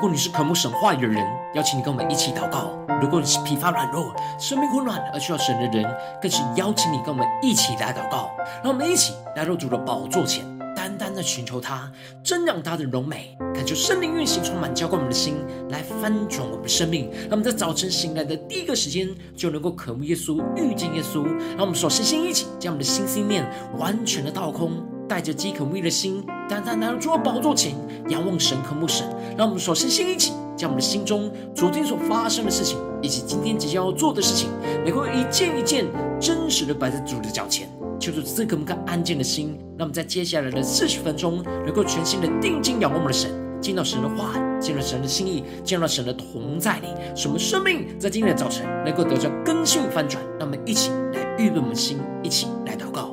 如果你是渴慕神话语的人，邀请你跟我们一起祷告；如果你是疲乏软弱、生命混乱而需要神的人，更是邀请你跟我们一起来祷告。让我们一起来到主的宝座前，单单的寻求他，真让他的荣美，感受圣灵运行充满浇灌我们的心，来翻转我们的生命。让我们在早晨醒来的第一个时间，就能够渴慕耶稣、遇见耶稣。让我们首先先一起将我们的心心念完全的倒空。带着饥渴慕义的心，单单来到主的宝座前，仰望神、渴慕神。让我们首先先一起，将我们的心中昨天所发生的事情，以及今天即将要做的事情，能够一件一件真实的摆在主的脚前，求主赐给我们个安静的心。让我们在接下来的四十分钟，能够全心的定睛仰望我们的神，见到神的话，见到神的心意，见到神的同在里，使我们生命在今天的早晨能够得到更新翻转。让我们一起来预备我们的心，一起来祷告。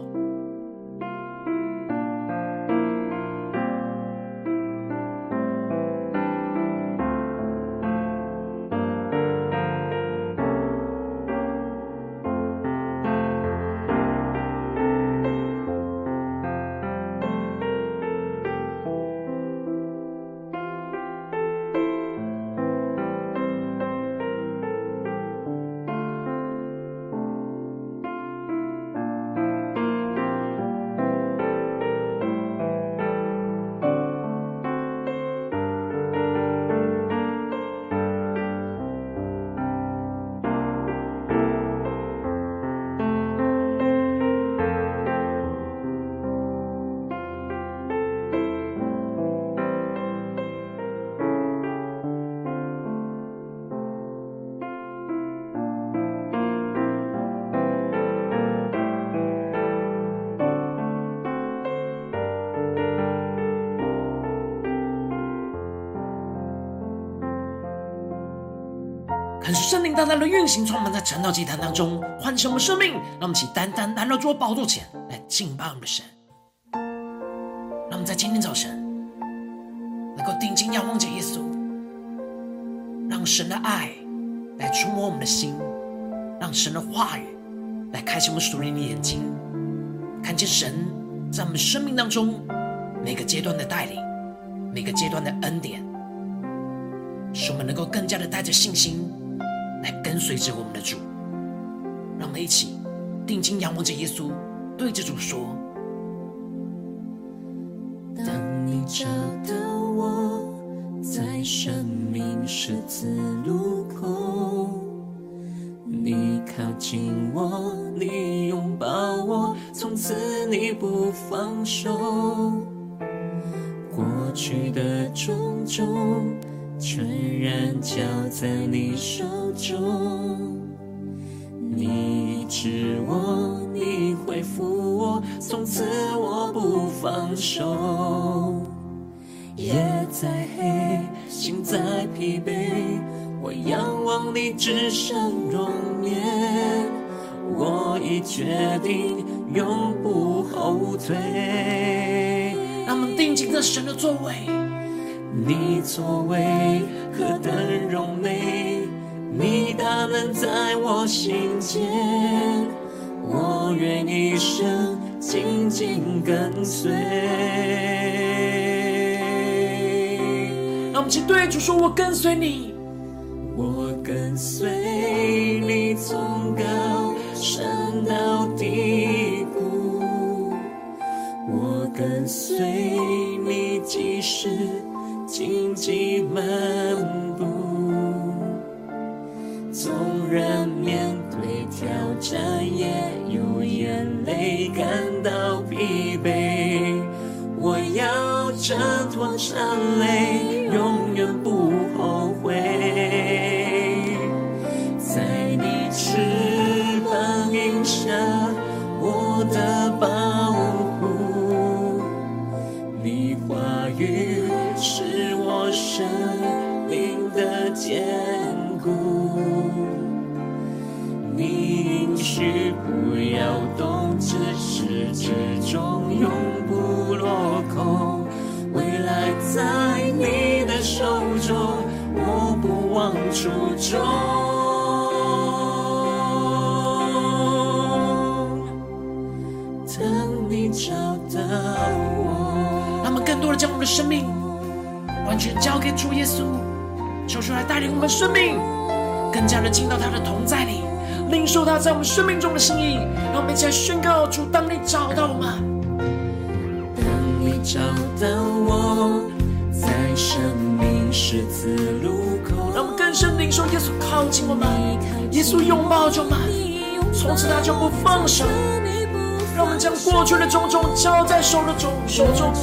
大大的运行，充满在晨祷祭坛当中，唤醒我们生命。让我们起单单来到主宝座前来敬拜我们的神。让我们在今天早晨能够定睛仰望着耶稣，让神的爱来触摸我们的心，让神的话语来开启我们属灵的眼睛，看见神在我们生命当中每个阶段的带领，每个阶段的恩典，使我们能够更加的带着信心。来跟随着我们的主，让我们一起定睛仰望着耶稣，对着主说：“当你找到我，在生命十字路口，你靠近我，你拥抱我，从此你不放手，过去的种种。”全然交在你手中，你医治我，你恢复我，从此我不放手。夜再黑，心再疲惫，我仰望你至圣容颜，我已决定永不后退。那么定睛在神的座位。你作为何等荣美，你大能在我心间，我愿一生紧紧跟随。让我们请对主说：“我跟随你，我跟随你，从高山到低谷，我跟随你，即使。”荆棘漫步，挑战，也有眼泪感到疲惫。我要挣脱伤累，生命。完全交给主耶稣，求主来带领我们生命，更加的进到他的同在里，领受他在我们生命中的心意。让我们一起来宣告：主，当你找到我们，当你找到我，在生命十字路口，让我们更深领受耶稣靠近我们，耶稣拥抱着我们，从此他就不放手。让我们将过去的种种交在手的中手中，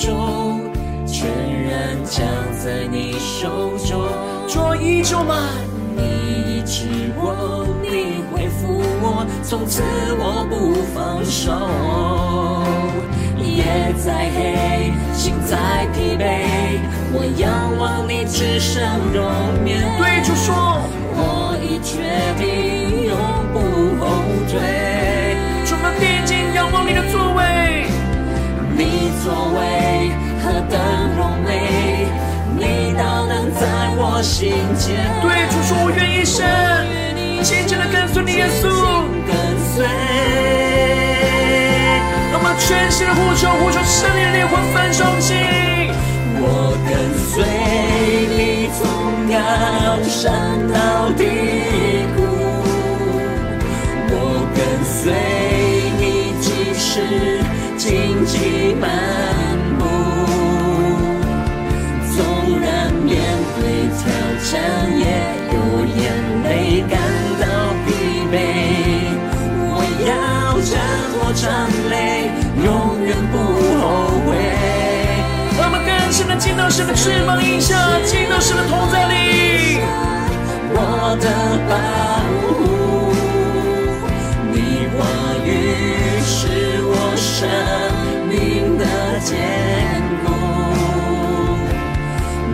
中全然交在你手中。主依旧吗？你医治我，你恢复我，从此我不放手。夜再黑，心再疲惫，我仰望你至圣容颜。对主说，我已决定永不后退。你作为何等荣美，你大能在我心间。对主说，我愿一生紧紧的跟随你，耶稣。跟随，让我们全心的呼求，呼求圣灵的灵魂焚烧起。我跟随你从高山到低谷，我跟随。荆棘漫步，纵然面对挑战，也有眼泪感到疲惫。我要战或战累，永远不后悔。我们更深的进到神的翅膀荫下，进到神的同在里。我的保护，坚固，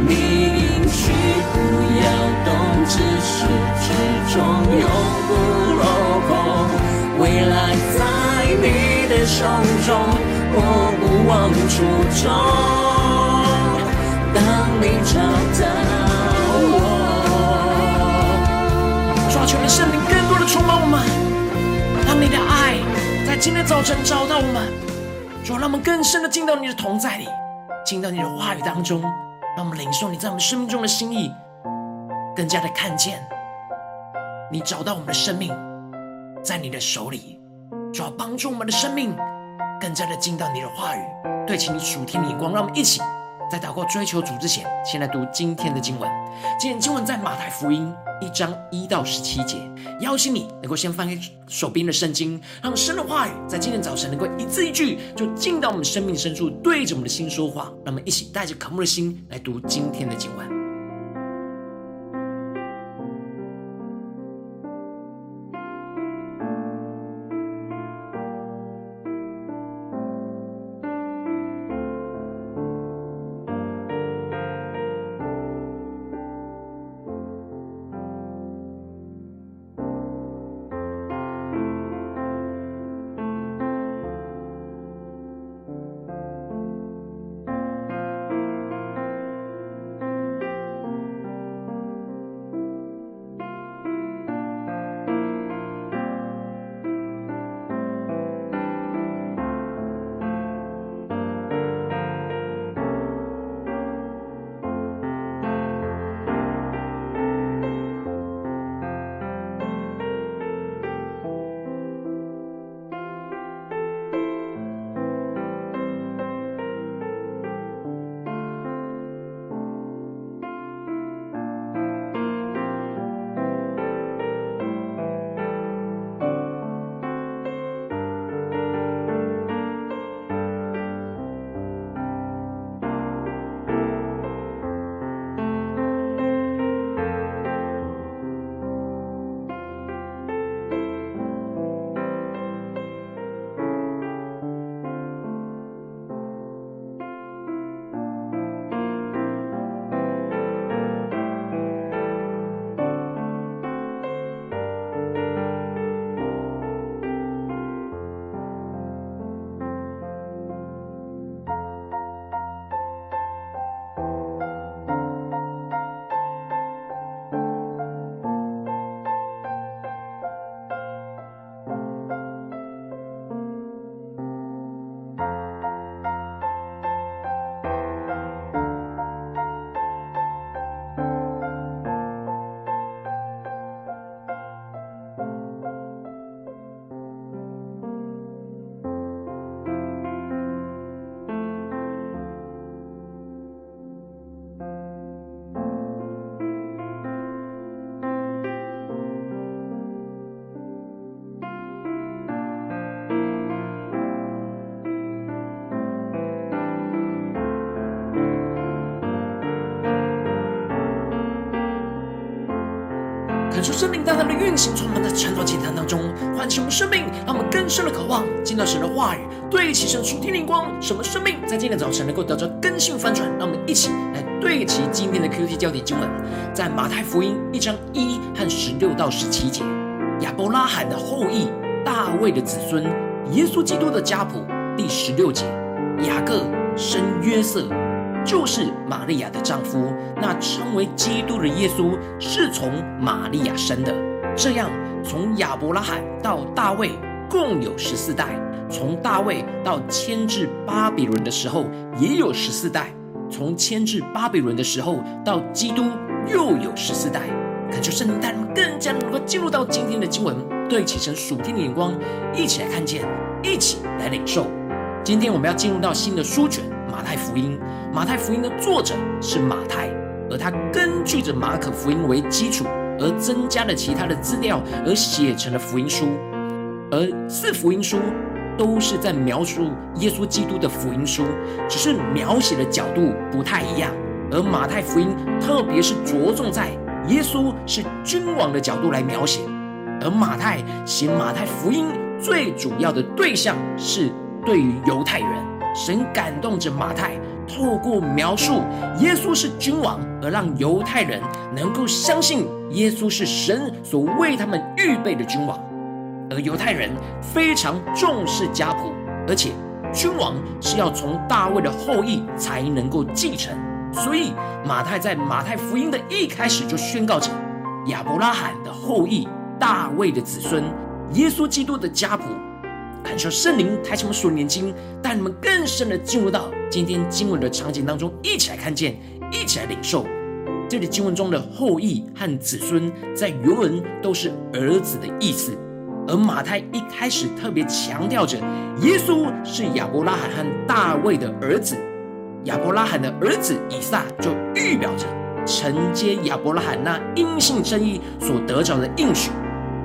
你应许不要动，只是至终永不落空。未来在你的手中，我不忘初衷。当你找到我，抓住了生命更多的筹码我们，让你的爱在今天早晨找到我们。主，让我们更深的进到你的同在里，进到你的话语当中，让我们领受你在我们生命中的心意，更加的看见你找到我们的生命在你的手里。主要帮助我们的生命更加的进到你的话语，对齐你属天的眼光。让我们一起在祷告追求主之前，先来读今天的经文。今天经文在马太福音一章一到十七节。邀请你能够先翻开手边的圣经，让神的话语在今天早晨能够一字一句就进到我们生命深处，对着我们的心说话。让我们一起带着渴慕的心来读今天的经文。求圣灵大大的运行，充满在晨祷祭坛当中，唤起我们生命，让我们更深的渴望见到神的话语，对齐神属天灵光，什么生命在今天早晨能够得到更新翻转。让我们一起来对齐今天的 QT 焦点经文，在马太福音一章一和十六到十七节，亚伯拉罕的后裔，大卫的子孙，耶稣基督的家谱，第十六节，雅各生约瑟。就是玛利亚的丈夫，那称为基督的耶稣是从玛利亚生的。这样，从亚伯拉罕到大卫共有十四代；从大卫到迁至巴比伦的时候，也有十四代；从迁至巴比伦的时候到基督又有十四代。恳求圣灵带领更加能够进入到今天的经文，对起神属天的眼光，一起来看见，一起来领受。今天我们要进入到新的书卷。马太福音，马太福音的作者是马太，而他根据着马可福音为基础，而增加了其他的资料，而写成了福音书。而四福音书都是在描述耶稣基督的福音书，只是描写的角度不太一样。而马太福音特别是着重在耶稣是君王的角度来描写，而马太写马太福音最主要的对象是对于犹太人。神感动着马太，透过描述耶稣是君王，而让犹太人能够相信耶稣是神所为他们预备的君王。而犹太人非常重视家谱，而且君王是要从大卫的后裔才能够继承。所以马太在马太福音的一开始就宣告着亚伯拉罕的后裔、大卫的子孙、耶稣基督的家谱。感受圣灵开启我们属灵眼睛，带你们更深的进入到今天经文的场景当中，一起来看见，一起来领受。这里经文中的后裔和子孙，在原文都是儿子的意思。而马太一开始特别强调着，耶稣是亚伯拉罕和大卫的儿子。亚伯拉罕的儿子以撒就预表着承接亚伯拉罕那因信称义所得着的应许。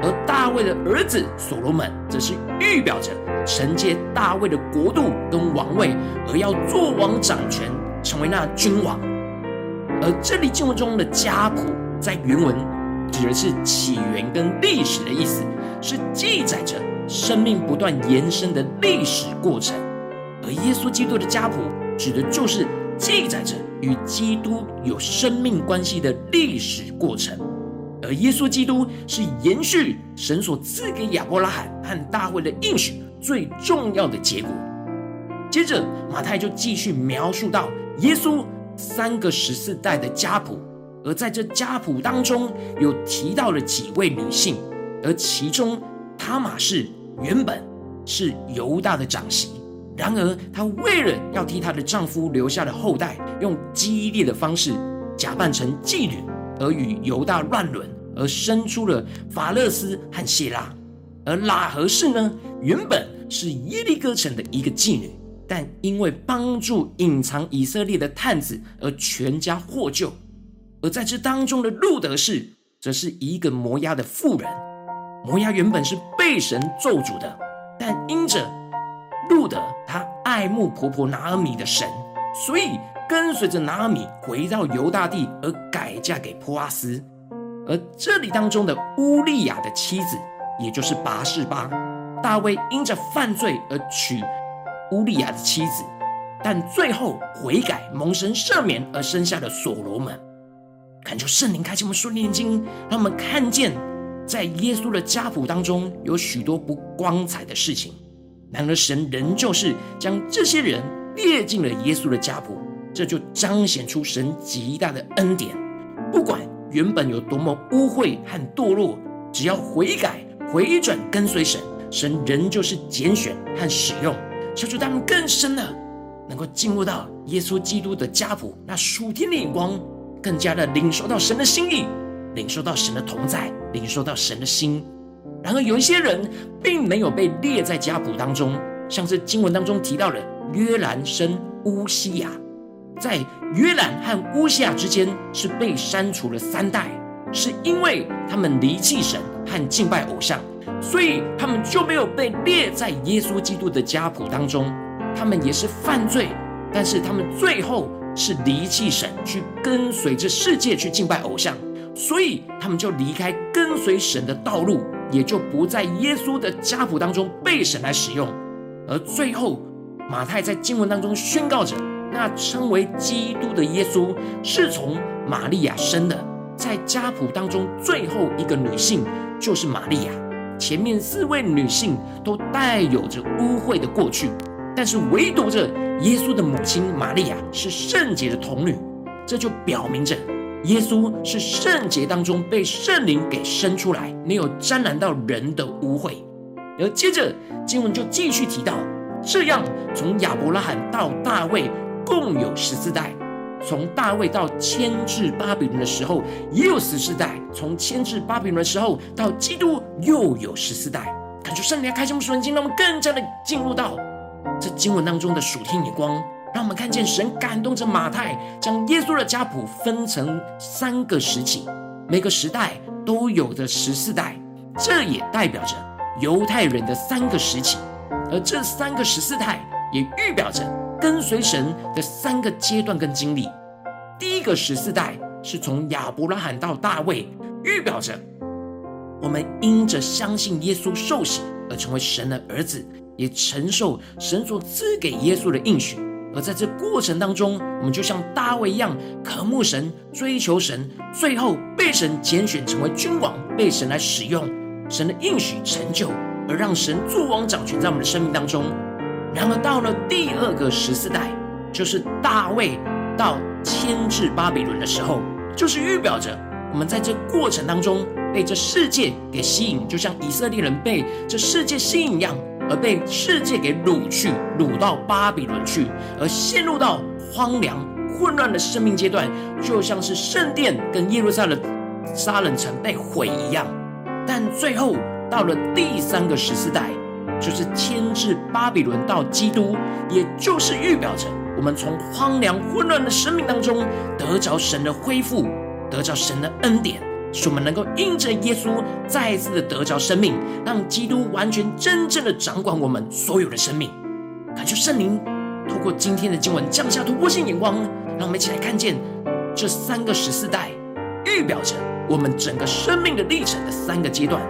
而大卫的儿子所罗门，则是预表着承接大卫的国度跟王位，而要做王掌权，成为那君王。而这里经文中的家谱，在原文指的是起源跟历史的意思，是记载着生命不断延伸的历史过程。而耶稣基督的家谱，指的就是记载着与基督有生命关系的历史过程。而耶稣基督是延续神所赐给亚伯拉罕和大卫的应许最重要的结果。接着，马太就继续描述到耶稣三个十四代的家谱，而在这家谱当中有提到了几位女性，而其中他玛氏原本是犹大的长媳，然而她为了要替她的丈夫留下的后代，用激烈的方式假扮成妓女。而与犹大乱伦，而生出了法勒斯和谢拉。而喇合氏呢，原本是耶利哥城的一个妓女，但因为帮助隐藏以色列的探子，而全家获救。而在这当中的路德氏，则是一个摩押的妇人。摩押原本是被神咒诅的，但因着路德他爱慕婆婆拿俄米的神，所以。跟随着拿米回到犹大地，而改嫁给波阿斯。而这里当中的乌利亚的妻子，也就是拔示巴，大卫因着犯罪而娶乌利亚的妻子，但最后悔改蒙神赦免而生下了所罗门。恳求圣灵开启我们属灵眼睛，让我们看见在耶稣的家谱当中有许多不光彩的事情，然而神仍旧是将这些人列进了耶稣的家谱。这就彰显出神极大的恩典，不管原本有多么污秽和堕落，只要悔改、回转跟随神，神仍旧是拣选和使用。求主他们更深的能够进入到耶稣基督的家谱，那属天的眼光，更加的领受到神的心意，领受到神的同在，领受到神的心。然而有一些人并没有被列在家谱当中，像是经文当中提到的约兰生乌西亚。在约兰和乌西亚之间是被删除了三代，是因为他们离弃神和敬拜偶像，所以他们就没有被列在耶稣基督的家谱当中。他们也是犯罪，但是他们最后是离弃神，去跟随着世界去敬拜偶像，所以他们就离开跟随神的道路，也就不在耶稣的家谱当中被神来使用。而最后，马太在经文当中宣告着，那称为基督的耶稣是从玛利亚生的。在家谱当中，最后一个女性就是玛利亚，前面四位女性都带有着污秽的过去，但是唯独着耶稣的母亲玛利亚是圣洁的童女，这就表明着。耶稣是圣洁当中被圣灵给生出来，没有沾染到人的污秽。而接着经文就继续提到，这样从亚伯拉罕到大卫共有十四代，从大卫到迁至巴比伦的时候也有十四代，从迁至巴比伦的时候到基督又有十四代。感谢圣灵开启我们属灵经，让我们更加的进入到这经文当中的属天眼光。让我们看见神感动着马太，将耶稣的家谱分成三个时期，每个时代都有的十四代，这也代表着犹太人的三个时期，而这三个十四代也预表着跟随神的三个阶段跟经历。第一个十四代是从亚伯拉罕到大卫，预表着我们因着相信耶稣受洗而成为神的儿子，也承受神所赐给耶稣的应许。而在这过程当中，我们就像大卫一样，渴慕神、追求神，最后被神拣选成为君王，被神来使用，神的应许成就，而让神作王掌权在我们的生命当中。然而到了第二个十四代，就是大卫到迁至巴比伦的时候，就是预表着我们在这过程当中被这世界给吸引，就像以色列人被这世界吸引一样。而被世界给掳去，掳到巴比伦去，而陷入到荒凉混乱的生命阶段，就像是圣殿跟耶路撒冷沙冷城被毁一样。但最后到了第三个十四代，就是牵制巴比伦到基督，也就是预表着我们从荒凉混乱的生命当中得着神的恢复，得着神的恩典。使我们能够因着耶稣再一次的得着生命，让基督完全真正的掌管我们所有的生命。感谢圣灵透过今天的经文降下突破性眼光，让我们一起来看见这三个十四代，预表着我们整个生命的历程的三个阶段。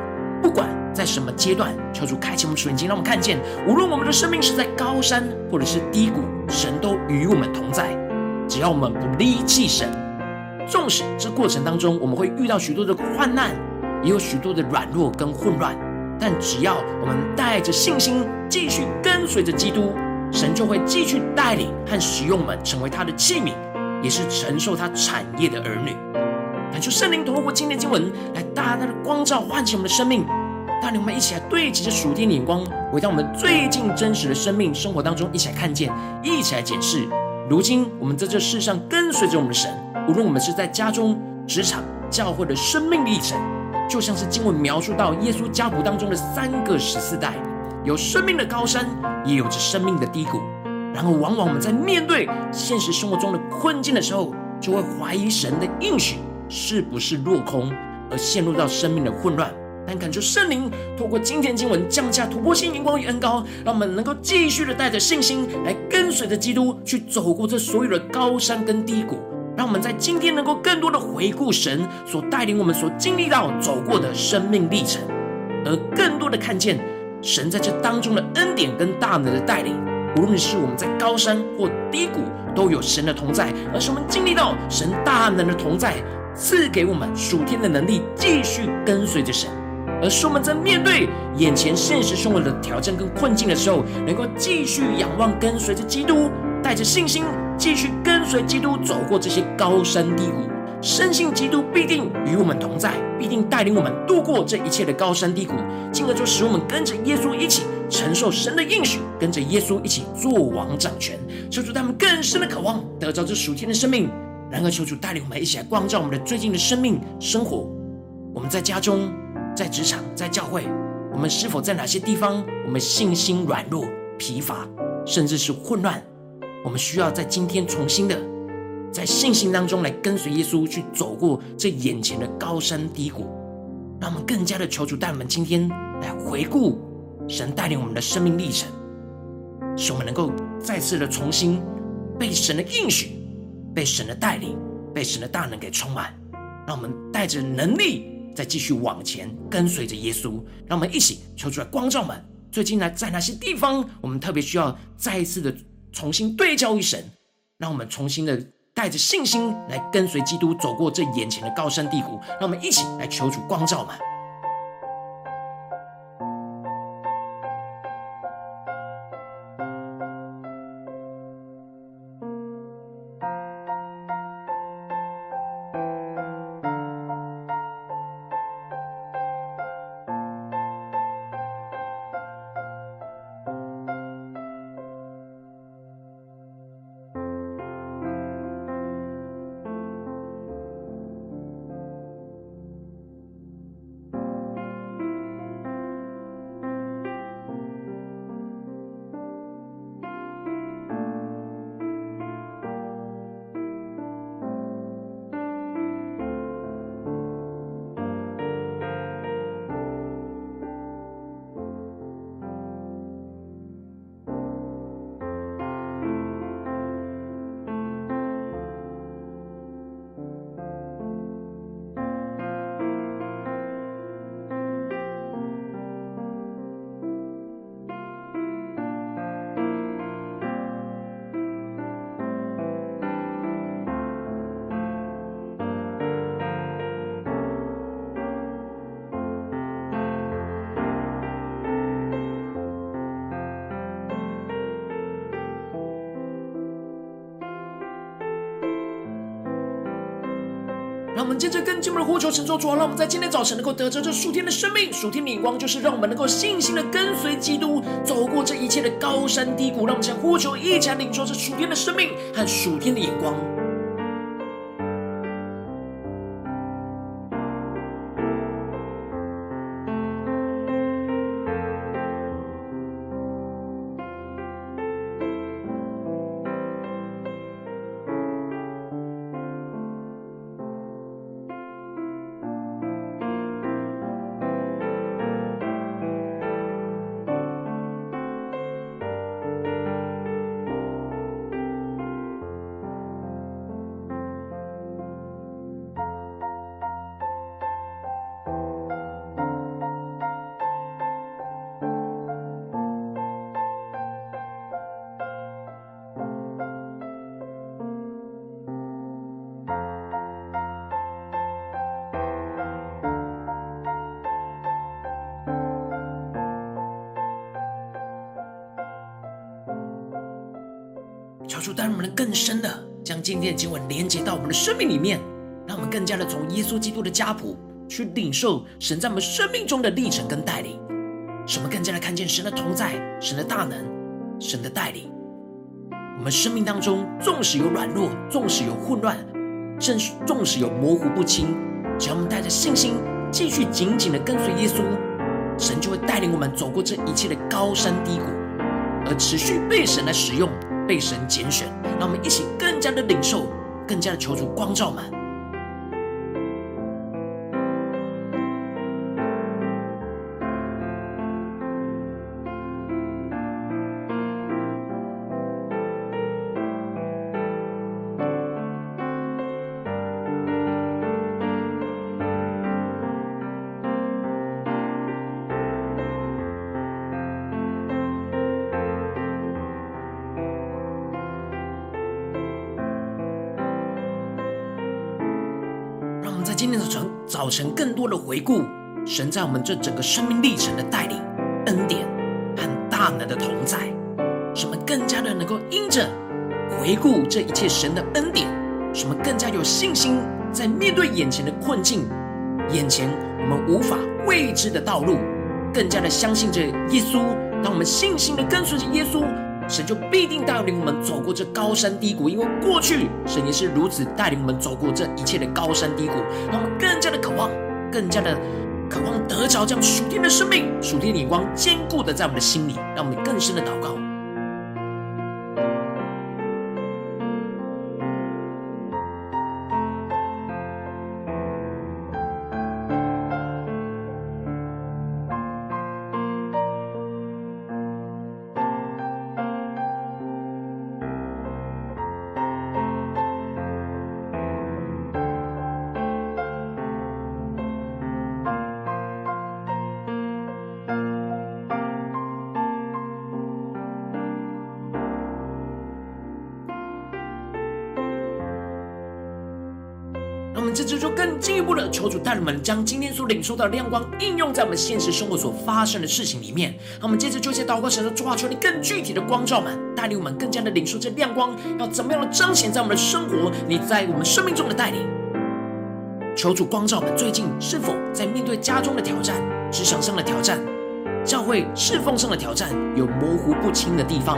不管在什么阶段，求主开启我们属灵经，让我们看见，无论我们的生命是在高山或者是低谷，神都与我们同在。只要我们不离弃神。纵使这过程当中，我们会遇到许多的患难，也有许多的软弱跟混乱，但只要我们带着信心，继续跟随着基督，神就会继续带领和使用我们，成为他的器皿，也是承受他产业的儿女。感受圣灵透过今天经文来大大的光照唤起我们的生命，带领我们一起来对齐着属天的眼光，回到我们最近真实的生命生活当中，一起来看见，一起来检视。如今我们在这世上跟随着我们的神。无论我们是在家中、职场、教会的生命历程，就像是经文描述到耶稣家谱当中的三个十四代，有生命的高山，也有着生命的低谷。然后，往往我们在面对现实生活中的困境的时候，就会怀疑神的应许是不是落空，而陷入到生命的混乱。但感谢圣灵透过今天经文降下突破性荧光与恩膏，让我们能够继续的带着信心来跟随着基督去走过这所有的高山跟低谷。让我们在今天能够更多的回顾神所带领我们所经历到走过的生命历程，而更多的看见神在这当中的恩典跟大能的带领。无论是我们在高山或低谷，都有神的同在，而是我们经历到神大能的同在，赐给我们属天的能力，继续跟随着神。而是我们在面对眼前现实生活的挑战跟困境的时候，能够继续仰望跟随着基督，带着信心。继续跟随基督走过这些高山低谷，深信基督必定与我们同在，必定带领我们度过这一切的高山低谷，进而就使我们跟着耶稣一起承受神的应许，跟着耶稣一起作王掌权。求主他们更深的渴望得着这属天的生命。然而，求主带领我们一起来光照我们的最近的生命生活。我们在家中、在职场、在教会，我们是否在哪些地方，我们信心软弱、疲乏，甚至是混乱？我们需要在今天重新的，在信心当中来跟随耶稣去走过这眼前的高山低谷，让我们更加的求主带我们今天来回顾神带领我们的生命历程，使我们能够再次的重新被神的应许、被神的带领、被神的大能给充满，让我们带着能力再继续往前跟随着耶稣。让我们一起求主来光照们。最近呢，在哪些地方，我们特别需要再一次的重新对焦于神，让我们重新的带着信心来跟随基督，走过这眼前的高山低谷。让我们一起来求主光照们。我们接着更进一步的呼求、神作主啊！让我们在今天早晨能够得着这数天的生命、数天的眼光，就是让我们能够信心的跟随基督，走过这一切的高山低谷。让我们将呼求一起来领受这数天的生命和数天的眼光。求主带我们更深的将今天的经文连接到我们的生命里面，让我们更加的从耶稣基督的家谱去领受神在我们生命中的历程跟带领，使我们更加的看见神的同在、神的大能、神的带领。我们生命当中纵使有软弱，纵使有混乱，甚至纵使有模糊不清，只要我们带着信心继续紧紧的跟随耶稣，神就会带领我们走过这一切的高山低谷，而持续被神来使用。被神拣选，让我们一起更加的领受，更加的求主光照们。今天的早晨，早晨更多的回顾神在我们这整个生命历程的带领、恩典和大能的同在，使我们更加的能够因着回顾这一切神的恩典，使我们更加有信心，在面对眼前的困境、眼前我们无法未知的道路，更加的相信着耶稣。当我们信心的跟随着耶稣。神就必定带领我们走过这高山低谷，因为过去神也是如此带领我们走过这一切的高山低谷，让我们更加的渴望，更加的渴望得着这样属天的生命、属天的眼光坚固的在我们的心里，让我们更深的祷告。求主带领我们将今天所领受到的亮光应用在我们现实生活所发生的事情里面。让我们接着就借祷告，神的主话，求你更具体的光照们，带领我们更加的领受这亮光，要怎么样的彰显在我们的生活，你在我们生命中的带领。求主光照们，最近是否在面对家中的挑战、职场上的挑战、教会侍奉上的挑战，有模糊不清的地方？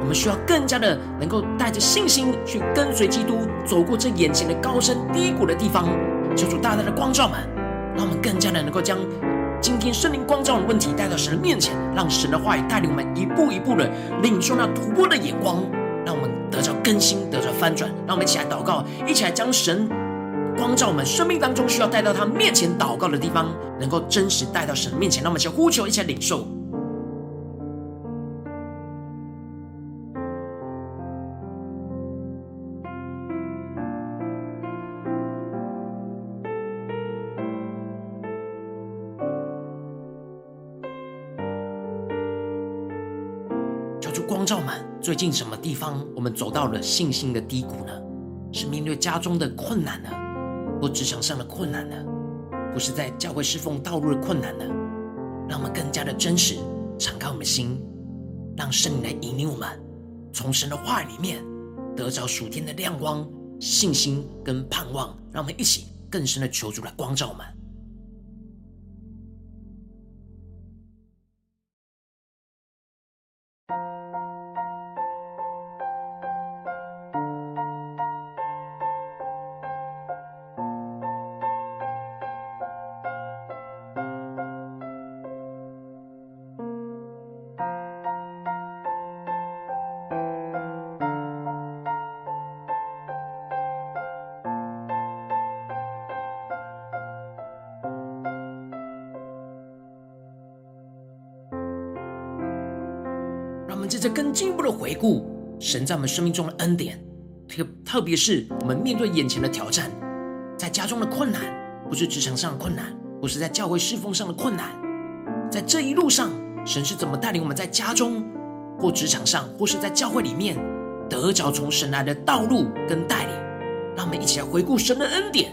我们需要更加的能够带着信心去跟随基督，走过这眼前的高深低谷的地方。求主大大的光照们，让我们更加的能够将今天圣灵光照的问题带到神的面前，让神的话语带领我们一步一步的领受那突破的眼光，让我们得着更新，得着翻转。让我们一起来祷告，一起来将神光照我们生命当中需要带到他面前祷告的地方，能够真实带到神面前。让我们一起来呼求，一起来领受。最近什么地方我们走到了信心的低谷呢？是面对家中的困难呢，或职场上的困难呢？或是在教会侍奉道路的困难呢？让我们更加的真实，敞开我们的心，让圣灵来引领我们，从神的话里面得着属天的亮光、信心跟盼望。让我们一起更深的求主来光照我们。更进一步的回顾神在我们生命中的恩典，特特别是我们面对眼前的挑战，在家中的困难，不是职场上的困难，不是在教会侍奉上的困难，在这一路上，神是怎么带领我们在家中或职场上，或是在教会里面得着从神来的道路跟带领？让我们一起来回顾神的恩典。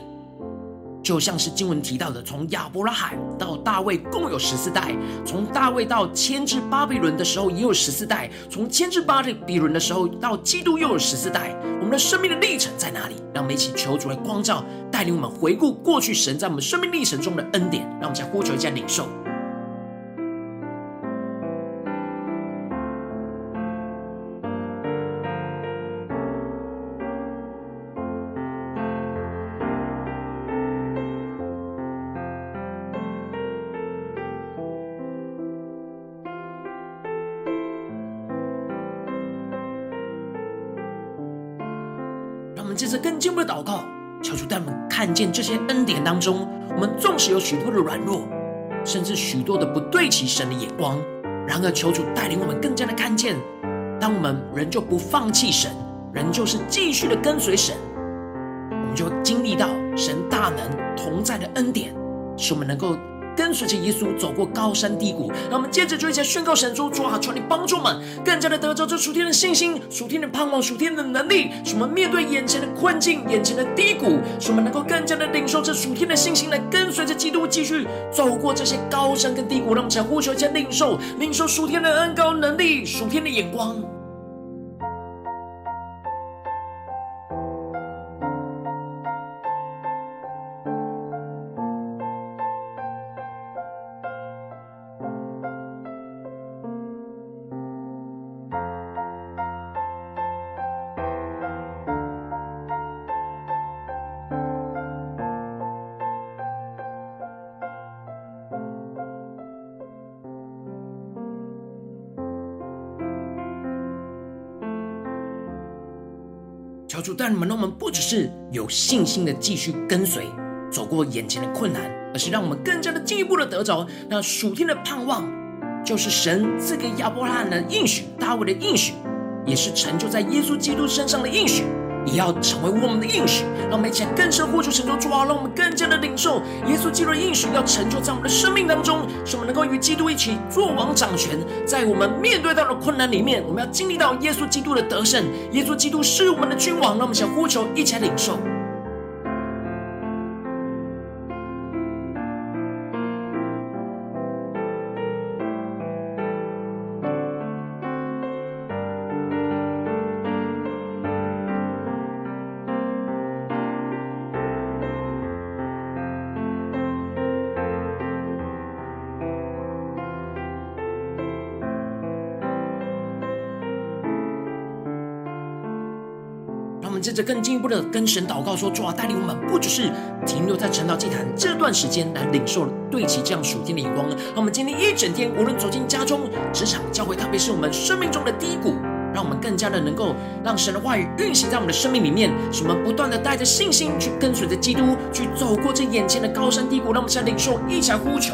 就像是经文提到的，从亚伯拉罕到大卫共有十四代；从大卫到牵制巴比伦的时候也有十四代；从牵制巴比伦的时候到基督又有十四代。我们的生命的历程在哪里？让我们一起求主来光照，带领我们回顾过去神在我们生命历程中的恩典。让我们再呼求一下领受。接着更进一步的祷告，求主带我们看见这些恩典当中，我们纵使有许多的软弱，甚至许多的不对齐神的眼光，然而求主带领我们更加的看见，当我们仍旧不放弃神，仍旧是继续的跟随神，我们就经历到神大能同在的恩典，使我们能够。跟随着耶稣走过高山低谷，让我们接着就一起宣告神说：主啊，求你帮助我们，更加的得着这属天的信心、属天的盼望、属天的能力，使我们面对眼前的困境、眼前的低谷，使我们能够更加的领受这属天的信心，来跟随着基督继续走过这些高山跟低谷。让我们一起呼求，一下领受，领受属天的恩膏能力、属天的眼光。求主带领们，让我们不只是有信心的继续跟随，走过眼前的困难，而是让我们更加的进一步的得着那属天的盼望，就是神赐给亚伯拉罕的应许，大卫的应许，也是成就在耶稣基督身上的应许。也要成为我们的应许，让我们一起来更深呼求神的主啊，让我们更加的领受耶稣基督的应许，要成就在我们的生命当中，使我们能够与基督一起做王掌权，在我们面对到的困难里面，我们要经历到耶稣基督的得胜。耶稣基督是我们的君王，让我们想呼求，一起来领受。着更进一步的跟神祷告说：主啊，带领我们不只是停留在晨祷祭坛这段时间来领受对齐这样属天的眼光，让我们今天一整天，无论走进家中、职场、教会，特别是我们生命中的低谷，让我们更加的能够让神的话语运行在我们的生命里面，使我们不断的带着信心去跟随着基督，去走过这眼前的高山低谷。让我们现在领受，一起来呼求。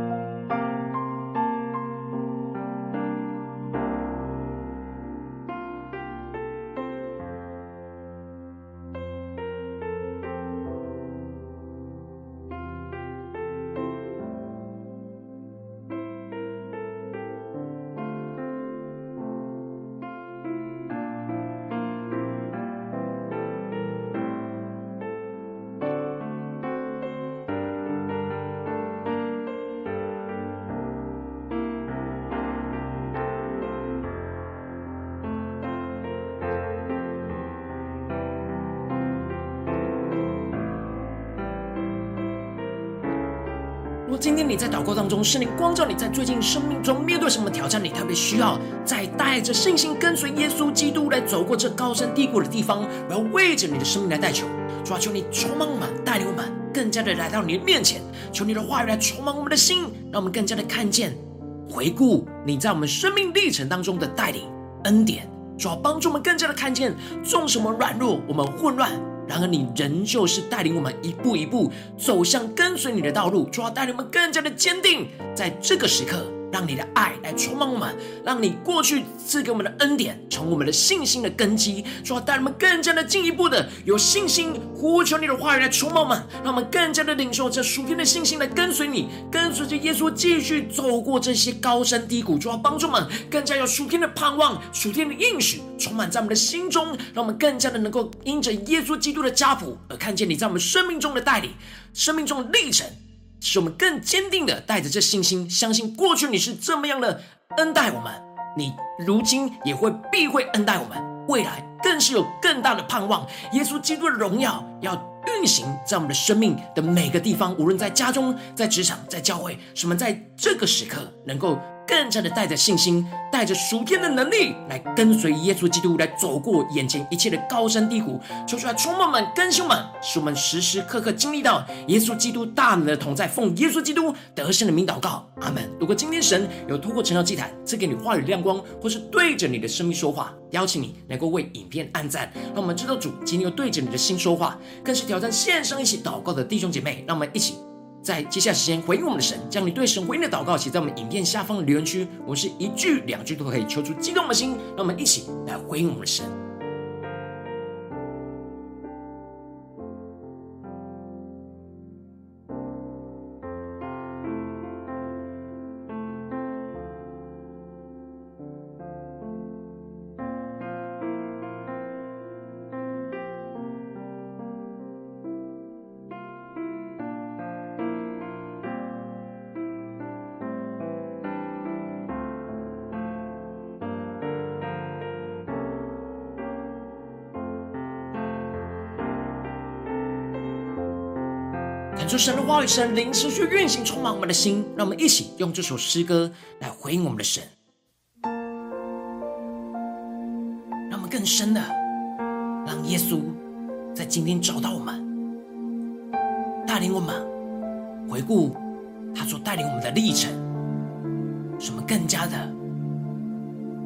今天你在祷告当中，圣灵光照你在最近生命中面对什么挑战，你特别需要在带着信心跟随耶稣基督来走过这高山低谷的地方，我要为着你的生命来代求。主啊，求你充满我们，带领我们更加的来到你的面前，求你的话语来充满我们的心，让我们更加的看见、回顾你在我们生命历程当中的带领恩典。主啊，帮助我们更加的看见，纵使我们软弱，我们混乱。然而，你仍旧是带领我们一步一步走向跟随你的道路，主要带领我们更加的坚定，在这个时刻。让你的爱来充满我们，让你过去赐给我们的恩典，成为我们的信心的根基，说带我们更加的进一步的有信心，呼求你的话语来充满我们，让我们更加的领受这属天的信心来跟随你，跟随着耶稣继续走过这些高山低谷，就要帮助我们更加有属天的盼望，属天的应许充满在我们的心中，让我们更加的能够因着耶稣基督的家谱而看见你在我们生命中的带领，生命中的历程。使我们更坚定的带着这信心，相信过去你是这么样的恩待我们，你如今也会必会恩待我们，未来更是有更大的盼望。耶稣基督的荣耀要运行在我们的生命的每个地方，无论在家中、在职场、在教会，使我们在这个时刻能够。更加的带着信心，带着属天的能力来跟随耶稣基督，来走过眼前一切的高山低谷。求主来充满我们、更新们，使我们时时刻刻经历到耶稣基督大能的同在。奉耶稣基督得胜的名祷告，阿门。如果今天神有透过晨祷祭坛赐给你话语亮光，或是对着你的生命说话，邀请你能够为影片按赞，让我们知道主今天又对着你的心说话，更是挑战线上一起祷告的弟兄姐妹，让我们一起。在接下来时间回应我们的神，将你对神回应的祷告写在我们影片下方的留言区。我们是一句两句都可以求出激动的心，让我们一起来回应我们的神。神的话语、神灵持续运行，充满我们的心。让我们一起用这首诗歌来回应我们的神，让我们更深的让耶稣在今天找到我们，带领我们回顾他所带领我们的历程，使我们更加的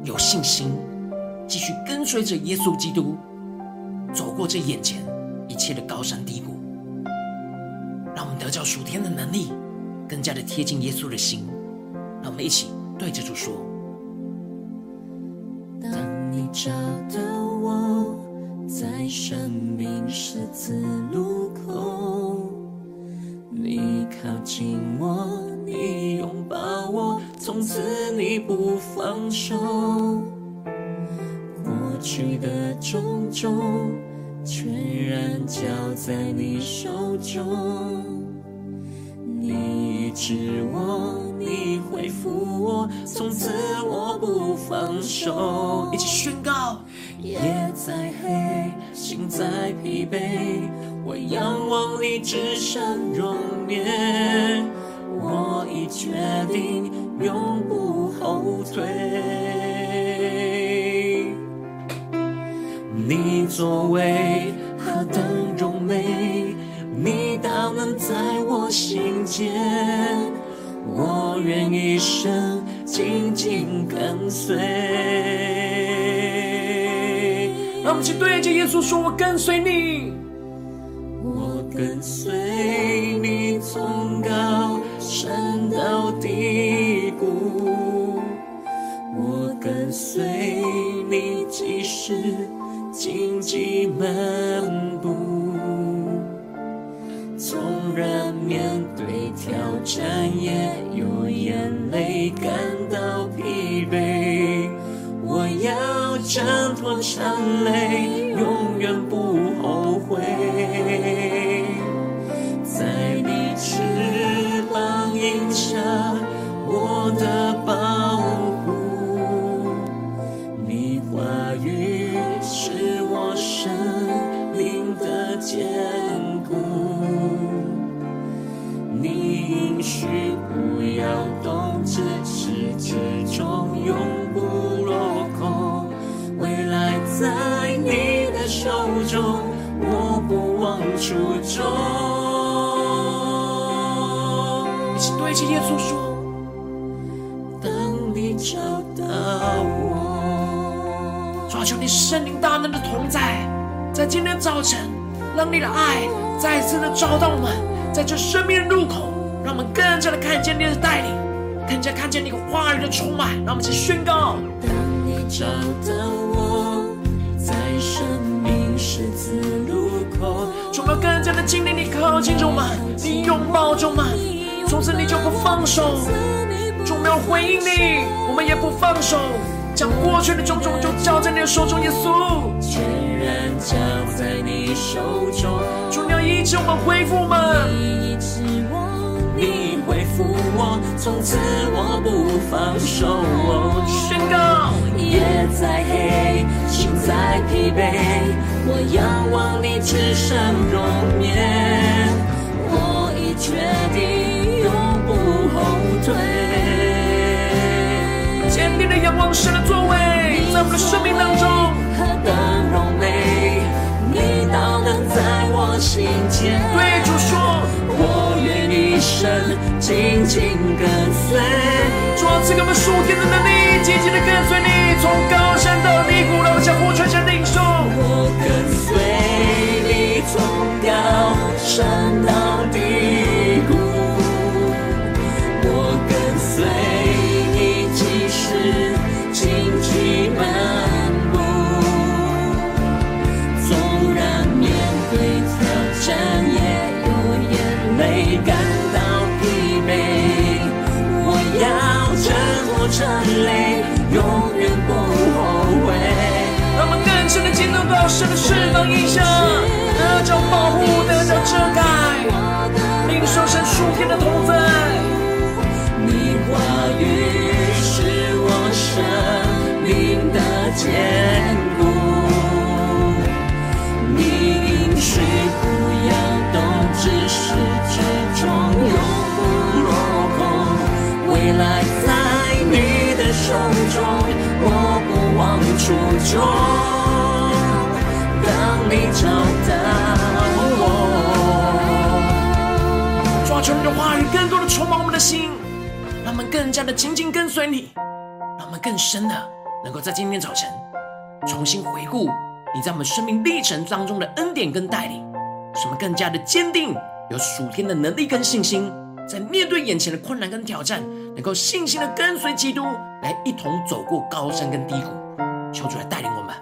有信心，继续跟随着耶稣基督走过这眼前一切的高山低谷。让我们得着属天的能力，更加的贴近耶稣的心。让我们一起对着主说：当你找到我在生命十字路口，你靠近我，你拥抱我，从此你不放手。过去的种种，全然交在你手中。你医治我，你恢复我，从此我不放手。一起宣告。夜再黑，心再疲惫，我仰望你，至圣容颜。我已决定，永不后退。你作为在我心间，我愿一生紧紧跟随。让我们一起对着耶稣说：“我跟随你，我跟随你，从高山到低谷，我跟随你，即使荆棘满脱找到我，抓住你圣灵大能的同在，在今天早晨，让你的爱再次的找到我们。在这生命的路口，让我们更加的看见你的带领，更加看见你话语的充满。让我们一起宣告：当你找到我，在生命十字路口，主要更加的经历你靠近着我们，你拥抱着我们，从此你就不放手。主没有回应你，我们也不放手，将过去的种种就交在你的手中，耶稣。全然交在你手中。主你要医治我们，恢复我们。你医治我，你恢复我，从此我不放手。宣告，夜再黑，心再疲惫，我仰望你，至圣容颜。我已决定，永不后退。坚定的仰望神的作为，在我们的生命当中。何等荣美，你都能在我心间。对主说，我愿一生紧紧跟随。主啊，赐给我们属天的能力，紧紧的跟随你，从高天的同在。你话语是我。生命的坚固，你应许不要动，至始至终永不落空。未来在你的手中，我不忘初衷。当你找到我，抓住你的话语，更多的充满我们的心，让我们更加的紧紧跟随你。让我们更深的能够在今天早晨重新回顾你在我们生命历程当中的恩典跟带领，使我们更加的坚定，有属天的能力跟信心，在面对眼前的困难跟挑战，能够信心的跟随基督，来一同走过高山跟低谷。求主来带领我们。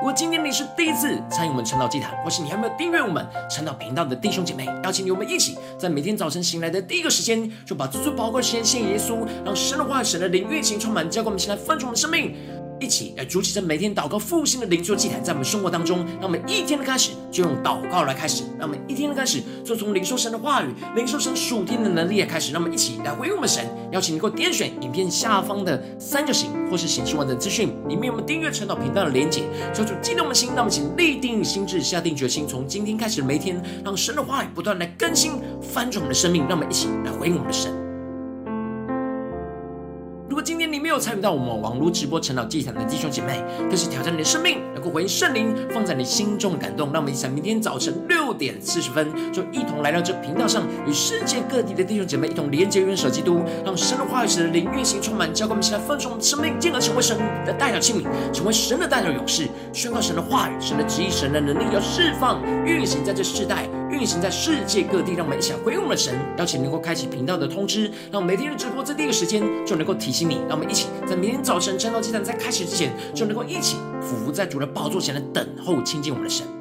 如果今天你是第一次参与我们晨祷祭坛，或是你还没有订阅我们晨祷频道的弟兄姐妹，邀请你我们一起，在每天早晨醒来的第一个时间，就把最最宝贵的时间献给耶稣，让神的话语、神的灵运行充满，浇灌我们现在丰盛的生命。一起来筑起这每天祷告复兴的灵修祭坛，在我们生活当中，让我们一天的开始就用祷告来开始，让我们一天的开始就从领受神的话语、领受神属天的能力来开始，让我们一起来回应我们神。邀请你给我点选影片下方的三角形，或是显示完整资讯里面有我们订阅晨祷频道的连结，求主激动我们心，让我们请立定心志，下定决心，从今天开始的每一天，让神的话语不断来更新翻转我们的生命，让我们一起来回应我们的神。如果今有参与到我们网络直播晨祷祭坛的弟兄姐妹，更是挑战你的生命，能够回应圣灵放在你心中的感动。让我们一起在明天早晨六点四十分，就一同来到这频道上，与世界各地的弟兄姐妹一同连接、元首基督，让神的话语、神的灵运行充满，教灌我们起来分盛我们生命，进而成为神的代表器皿，成为神的代表勇士，宣告神的话语、神的旨意、神的能力要释放、运行在这世代。运行在世界各地，让我们一起来回我们的神。邀请能够开启频道的通知，让我们每天的直播在第一个时间就能够提醒你。让我们一起在明天早晨晨祷祭坛在开始之前，就能够一起俯伏在主的宝座前来等候亲近我们的神。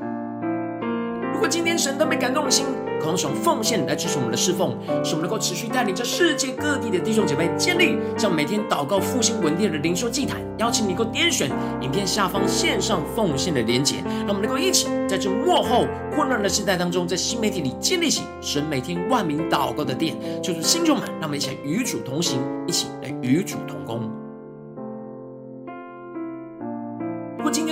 如果今天神都被感动的心，渴望从奉献来支持我们的侍奉，使我们能够持续带领着世界各地的弟兄姐妹建立这样每天祷告复兴稳定的灵修祭坛。邀请你能够点选影片下方线上奉献的连结，让我们能够一起在这幕后混乱的时代当中，在新媒体里建立起神每天万名祷告的殿。就是弟兄们，让我们一起来与主同行，一起来与主同工。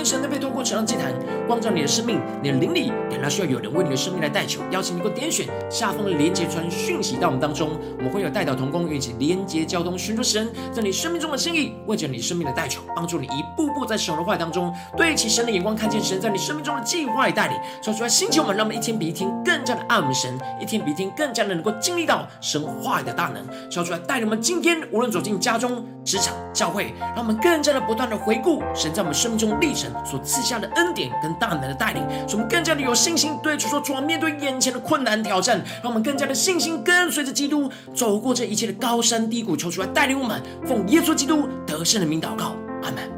神的被透过晨祷祭坛光照你的生命，你的灵里感到需要有人为你的生命来代求，邀请你给我点选下方的连接传讯息到我们当中，我们会有代祷同工，一起连接交通，寻求神在你生命中的心意，为着你生命的代求，帮助你一步步在神的话当中对齐神的眼光，看见神在你生命中的计划与带领。说出来，星球们，让我们一天比一天更加的爱我们神，一天比一天更加的能够经历到神话语的大能。说出来，带领我们今天无论走进家中、职场、教会，让我们更加的不断的回顾神在我们生命中历程所赐下的恩典跟大能的带领，使我们更加的有信心，对主说：主啊，面对眼前的困难挑战，让我们更加的信心跟随着基督走过这一切的高山低谷，求主来带领我们，奉耶稣基督得胜的名祷告，阿门。